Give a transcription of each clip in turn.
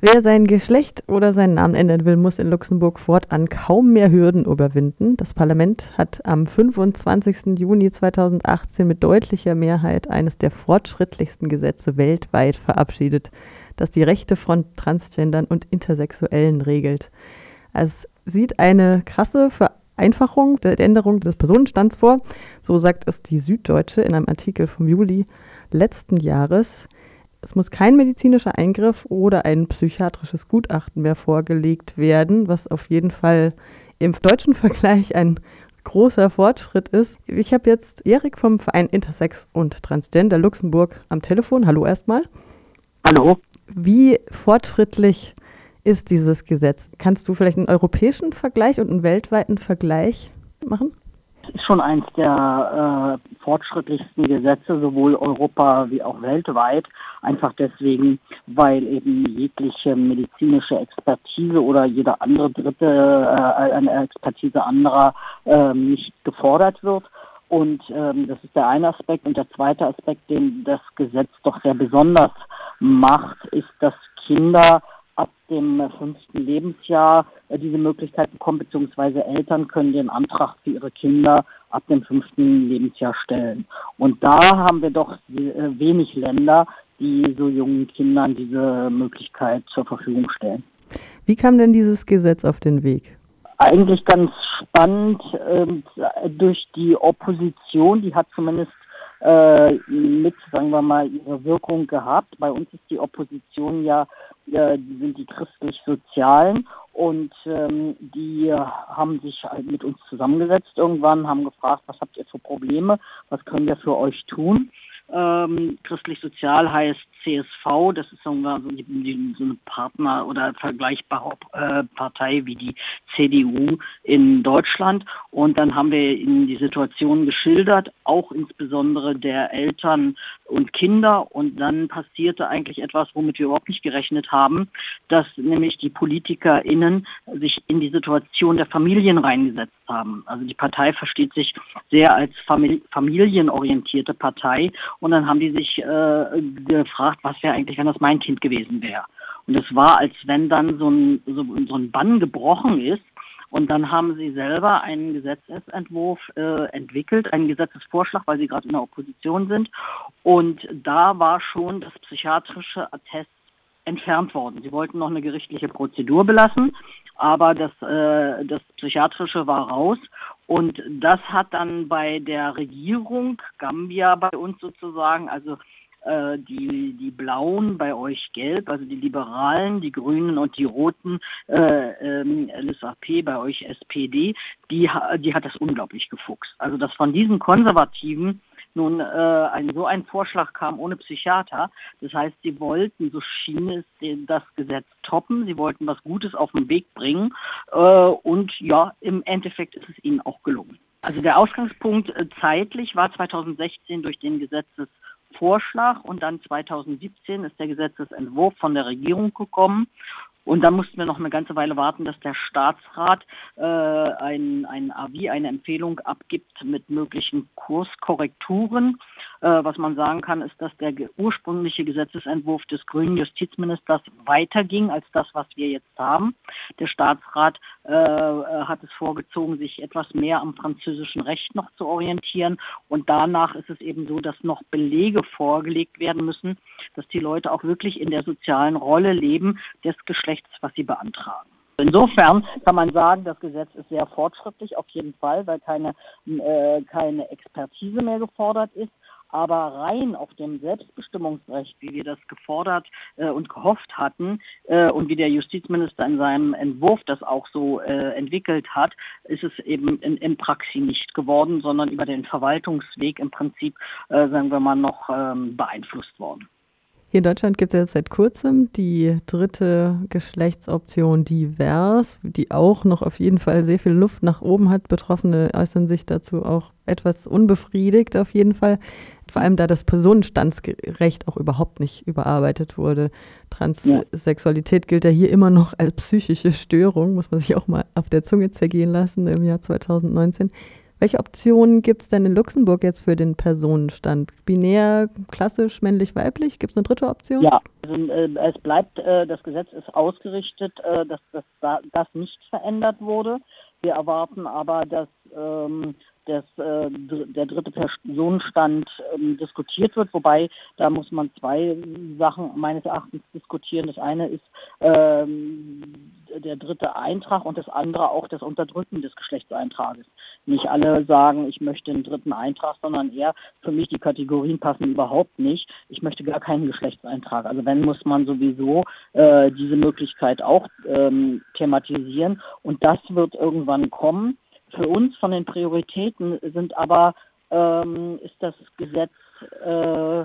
Wer sein Geschlecht oder seinen Namen ändern will, muss in Luxemburg fortan kaum mehr Hürden überwinden. Das Parlament hat am 25. Juni 2018 mit deutlicher Mehrheit eines der fortschrittlichsten Gesetze weltweit verabschiedet, das die Rechte von Transgendern und Intersexuellen regelt. Es sieht eine krasse Vereinfachung der Änderung des Personenstands vor, so sagt es die Süddeutsche in einem Artikel vom Juli letzten Jahres. Es muss kein medizinischer Eingriff oder ein psychiatrisches Gutachten mehr vorgelegt werden, was auf jeden Fall im deutschen Vergleich ein großer Fortschritt ist. Ich habe jetzt Erik vom Verein Intersex und Transgender Luxemburg am Telefon. Hallo erstmal. Hallo. Wie fortschrittlich ist dieses Gesetz? Kannst du vielleicht einen europäischen Vergleich und einen weltweiten Vergleich machen? Ist schon eines der äh, fortschrittlichsten Gesetze, sowohl Europa wie auch weltweit. Einfach deswegen, weil eben jegliche medizinische Expertise oder jede andere dritte äh, eine Expertise anderer äh, nicht gefordert wird. Und ähm, das ist der eine Aspekt. Und der zweite Aspekt, den das Gesetz doch sehr besonders macht, ist, dass Kinder ab dem fünften Lebensjahr äh, diese Möglichkeit bekommen, beziehungsweise Eltern können den Antrag für ihre Kinder ab dem fünften Lebensjahr stellen. Und da haben wir doch äh, wenig Länder, die so jungen Kindern diese Möglichkeit zur Verfügung stellen. Wie kam denn dieses Gesetz auf den Weg? Eigentlich ganz spannend äh, durch die Opposition, die hat zumindest äh, mit, sagen wir mal, ihre Wirkung gehabt. Bei uns ist die Opposition ja, äh, die sind die christlich-sozialen und ähm, die haben sich halt mit uns zusammengesetzt irgendwann, haben gefragt, was habt ihr für Probleme, was können wir für euch tun. Ähm, Christlich-Sozial heißt CSV, das ist so eine, Partner- oder vergleichbare äh, Partei wie die CDU in Deutschland. Und dann haben wir ihnen die Situation geschildert, auch insbesondere der Eltern und Kinder. Und dann passierte eigentlich etwas, womit wir überhaupt nicht gerechnet haben, dass nämlich die PolitikerInnen sich in die Situation der Familien reingesetzt haben. Also die Partei versteht sich sehr als familienorientierte Partei und dann haben die sich äh, gefragt, was wäre eigentlich, wenn das mein Kind gewesen wäre. Und es war, als wenn dann so ein, so, so ein Bann gebrochen ist. Und dann haben sie selber einen Gesetzesentwurf äh, entwickelt, einen Gesetzesvorschlag, weil sie gerade in der Opposition sind. Und da war schon das psychiatrische Attest entfernt worden. Sie wollten noch eine gerichtliche Prozedur belassen, aber das, äh, das Psychiatrische war raus. Und das hat dann bei der Regierung Gambia bei uns sozusagen, also äh, die, die Blauen bei euch gelb, also die Liberalen, die Grünen und die Roten, äh, ähm, LSAP, bei euch SPD, die, die hat das unglaublich gefuchst. Also dass von diesen Konservativen nun äh, ein, so ein Vorschlag kam ohne Psychiater. Das heißt, sie wollten, so schien es, das Gesetz toppen, sie wollten was Gutes auf den Weg bringen äh, und ja, im Endeffekt ist es ihnen auch gelungen. Also der Ausgangspunkt äh, zeitlich war 2016 durch den Gesetzesvorschlag und dann 2017 ist der Gesetzesentwurf von der Regierung gekommen und dann mussten wir noch eine ganze Weile warten, dass der Staatsrat äh, ein, ein AVI, eine Empfehlung abgibt mit möglichen Kurskorrekturen. Äh, was man sagen kann, ist, dass der ursprüngliche Gesetzesentwurf des grünen Justizministers weiterging als das, was wir jetzt haben. Der Staatsrat äh, hat es vorgezogen, sich etwas mehr am französischen Recht noch zu orientieren. Und danach ist es eben so, dass noch Belege vorgelegt werden müssen, dass die Leute auch wirklich in der sozialen Rolle leben des Geschlechts was sie beantragen. Insofern kann man sagen, das Gesetz ist sehr fortschrittlich, auf jeden Fall, weil keine, äh, keine Expertise mehr gefordert ist. Aber rein auf dem Selbstbestimmungsrecht, wie wir das gefordert äh, und gehofft hatten äh, und wie der Justizminister in seinem Entwurf das auch so äh, entwickelt hat, ist es eben in, in Praxis nicht geworden, sondern über den Verwaltungsweg im Prinzip, äh, sagen wir mal, noch ähm, beeinflusst worden. Hier in Deutschland gibt es jetzt seit kurzem die dritte Geschlechtsoption divers, die auch noch auf jeden Fall sehr viel Luft nach oben hat. Betroffene äußern sich dazu auch etwas unbefriedigt auf jeden Fall. Vor allem da das Personenstandsrecht auch überhaupt nicht überarbeitet wurde. Transsexualität gilt ja hier immer noch als psychische Störung, muss man sich auch mal auf der Zunge zergehen lassen im Jahr 2019. Welche Optionen gibt es denn in Luxemburg jetzt für den Personenstand? Binär, klassisch, männlich, weiblich? Gibt es eine dritte Option? Ja, also, äh, es bleibt, äh, das Gesetz ist ausgerichtet, äh, dass, dass das nicht verändert wurde. Wir erwarten aber, dass ähm, das, äh, der dritte Personenstand ähm, diskutiert wird, wobei da muss man zwei Sachen meines Erachtens diskutieren. Das eine ist ähm, der dritte Eintrag und das andere auch das Unterdrücken des Geschlechtseintrages. Nicht alle sagen, ich möchte einen dritten Eintrag, sondern eher für mich die Kategorien passen überhaupt nicht. Ich möchte gar keinen Geschlechtseintrag. Also wenn muss man sowieso äh, diese Möglichkeit auch ähm, thematisieren und das wird irgendwann kommen. Für uns von den Prioritäten sind aber ähm, ist das Gesetz äh,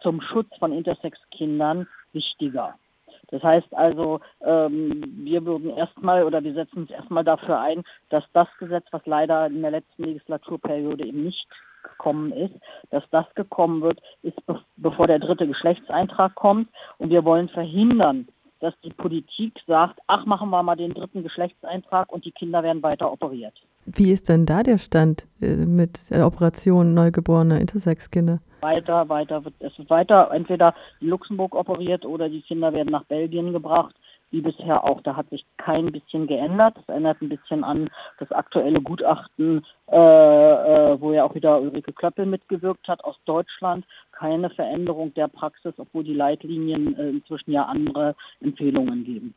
zum Schutz von Intersex-Kindern wichtiger. Das heißt also, ähm, wir würden erstmal oder wir setzen uns erstmal dafür ein, dass das Gesetz, was leider in der letzten Legislaturperiode eben nicht gekommen ist, dass das gekommen wird, ist be bevor der dritte Geschlechtseintrag kommt. Und wir wollen verhindern, dass die Politik sagt, ach, machen wir mal den dritten Geschlechtseintrag und die Kinder werden weiter operiert. Wie ist denn da der Stand äh, mit der Operation neugeborener Intersex-Kinder? Weiter, weiter wird es wird weiter entweder in Luxemburg operiert oder die Kinder werden nach Belgien gebracht, wie bisher auch. Da hat sich kein bisschen geändert. Das erinnert ein bisschen an das aktuelle Gutachten, äh, äh, wo ja auch wieder Ulrike Klöppel mitgewirkt hat aus Deutschland. Keine Veränderung der Praxis, obwohl die Leitlinien äh, inzwischen ja andere Empfehlungen geben.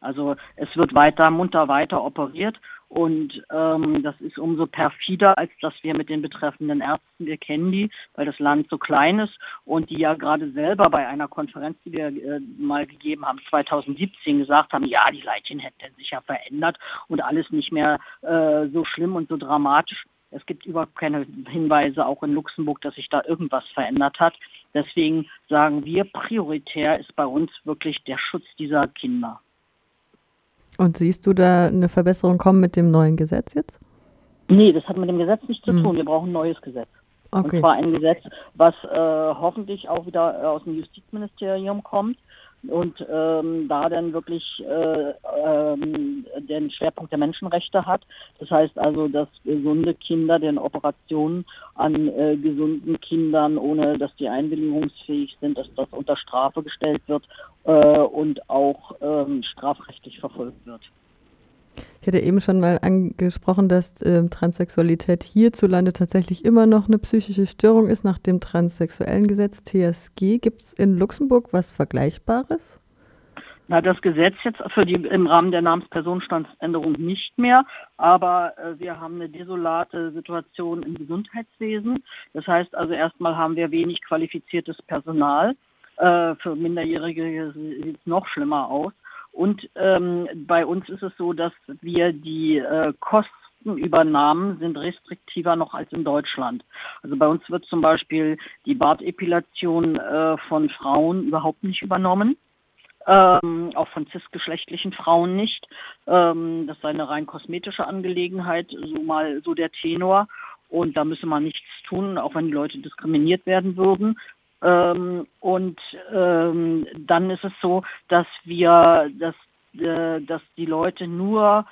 Also es wird weiter munter weiter operiert und ähm, das ist umso perfider, als dass wir mit den betreffenden Ärzten, wir kennen die, weil das Land so klein ist und die ja gerade selber bei einer Konferenz, die wir äh, mal gegeben haben, 2017 gesagt haben, ja, die Leitchen hätten sich ja verändert und alles nicht mehr äh, so schlimm und so dramatisch. Es gibt überhaupt keine Hinweise, auch in Luxemburg, dass sich da irgendwas verändert hat. Deswegen sagen wir, prioritär ist bei uns wirklich der Schutz dieser Kinder. Und siehst du da eine Verbesserung kommen mit dem neuen Gesetz jetzt? Nee, das hat mit dem Gesetz nichts zu hm. tun. Wir brauchen ein neues Gesetz. Okay. Und zwar ein Gesetz, was äh, hoffentlich auch wieder äh, aus dem Justizministerium kommt und ähm, da dann wirklich äh, ähm, den Schwerpunkt der Menschenrechte hat. Das heißt also, dass gesunde Kinder, den Operationen an äh, gesunden Kindern, ohne dass die einwilligungsfähig sind, dass das unter Strafe gestellt wird äh, und auch ähm, strafrechtlich verfolgt wird. Ich hatte eben schon mal angesprochen, dass äh, Transsexualität hierzulande tatsächlich immer noch eine psychische Störung ist nach dem transsexuellen Gesetz TSG. Gibt es in Luxemburg was Vergleichbares? Na, das Gesetz jetzt für die im Rahmen der Namenspersonenstandsänderung nicht mehr, aber äh, wir haben eine desolate Situation im Gesundheitswesen. Das heißt also erstmal haben wir wenig qualifiziertes Personal. Äh, für Minderjährige sieht es noch schlimmer aus. Und ähm, bei uns ist es so, dass wir die äh, Kostenübernahmen sind restriktiver noch als in Deutschland. Also bei uns wird zum Beispiel die Bartepilation äh, von Frauen überhaupt nicht übernommen. Ähm, auch von cisgeschlechtlichen Frauen nicht. Ähm, das sei eine rein kosmetische Angelegenheit, so mal so der Tenor. Und da müsse man nichts tun, auch wenn die Leute diskriminiert werden würden. Ähm, und ähm, dann ist es so, dass wir, dass, äh, dass die Leute nur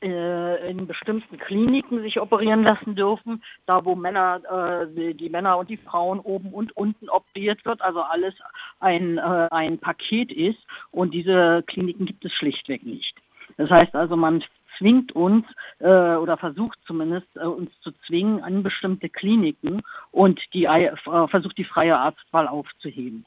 äh, in bestimmten Kliniken sich operieren lassen dürfen, da wo Männer, äh, die, Männer und die Frauen oben und unten operiert wird, also alles ein, äh, ein Paket ist und diese Kliniken gibt es schlichtweg nicht. Das heißt also, man zwingt uns äh, oder versucht zumindest äh, uns zu zwingen an bestimmte Kliniken und die äh, versucht die freie Arztwahl aufzuheben.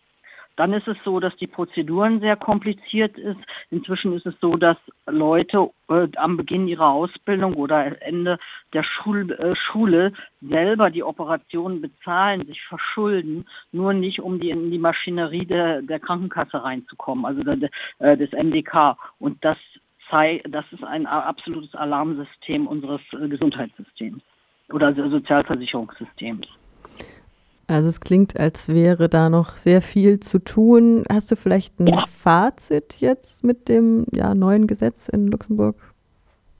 Dann ist es so, dass die Prozeduren sehr kompliziert ist. Inzwischen ist es so, dass Leute äh, am Beginn ihrer Ausbildung oder Ende der Schul äh, Schule selber die Operationen bezahlen, sich verschulden, nur nicht um die, in die Maschinerie der, der Krankenkasse reinzukommen, also der, äh, des MDK. Und das sei, das ist ein absolutes Alarmsystem unseres äh, Gesundheitssystems oder Sozialversicherungssystems. Also es klingt, als wäre da noch sehr viel zu tun. Hast du vielleicht ein ja. Fazit jetzt mit dem ja, neuen Gesetz in Luxemburg?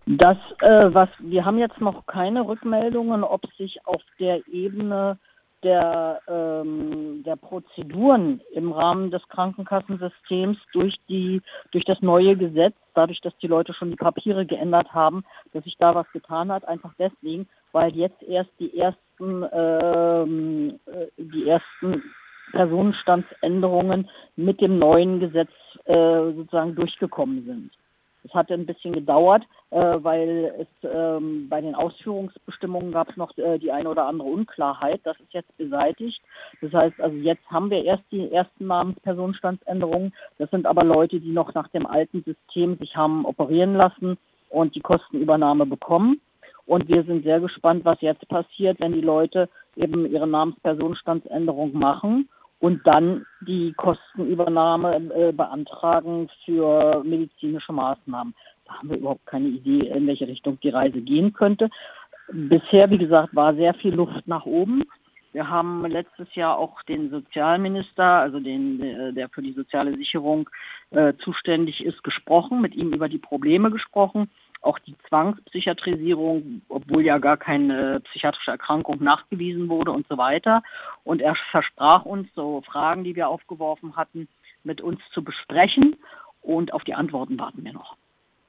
Das, äh, was wir haben jetzt noch keine Rückmeldungen, ob sich auf der Ebene der, ähm, der Prozeduren im Rahmen des Krankenkassensystems durch die durch das neue Gesetz, dadurch, dass die Leute schon die Papiere geändert haben, dass sich da was getan hat, einfach deswegen, weil jetzt erst die ersten, ähm, äh, die ersten Personenstandsänderungen mit dem neuen Gesetz äh, sozusagen durchgekommen sind. Es hatte ein bisschen gedauert, äh, weil es ähm, bei den Ausführungsbestimmungen gab es noch äh, die eine oder andere Unklarheit. Das ist jetzt beseitigt. Das heißt, also jetzt haben wir erst die ersten Namenspersonenstandsänderungen. Das sind aber Leute, die noch nach dem alten System sich haben operieren lassen und die Kostenübernahme bekommen. Und wir sind sehr gespannt, was jetzt passiert, wenn die Leute eben ihre Namenspersonenstandsänderung machen und dann die Kostenübernahme äh, beantragen für medizinische Maßnahmen. Da haben wir überhaupt keine Idee, in welche Richtung die Reise gehen könnte. Bisher, wie gesagt, war sehr viel Luft nach oben. Wir haben letztes Jahr auch den Sozialminister, also den, der für die soziale Sicherung äh, zuständig ist, gesprochen, mit ihm über die Probleme gesprochen auch die Zwangspsychiatrisierung, obwohl ja gar keine psychiatrische Erkrankung nachgewiesen wurde und so weiter. Und er versprach uns, so Fragen, die wir aufgeworfen hatten, mit uns zu besprechen. Und auf die Antworten warten wir noch.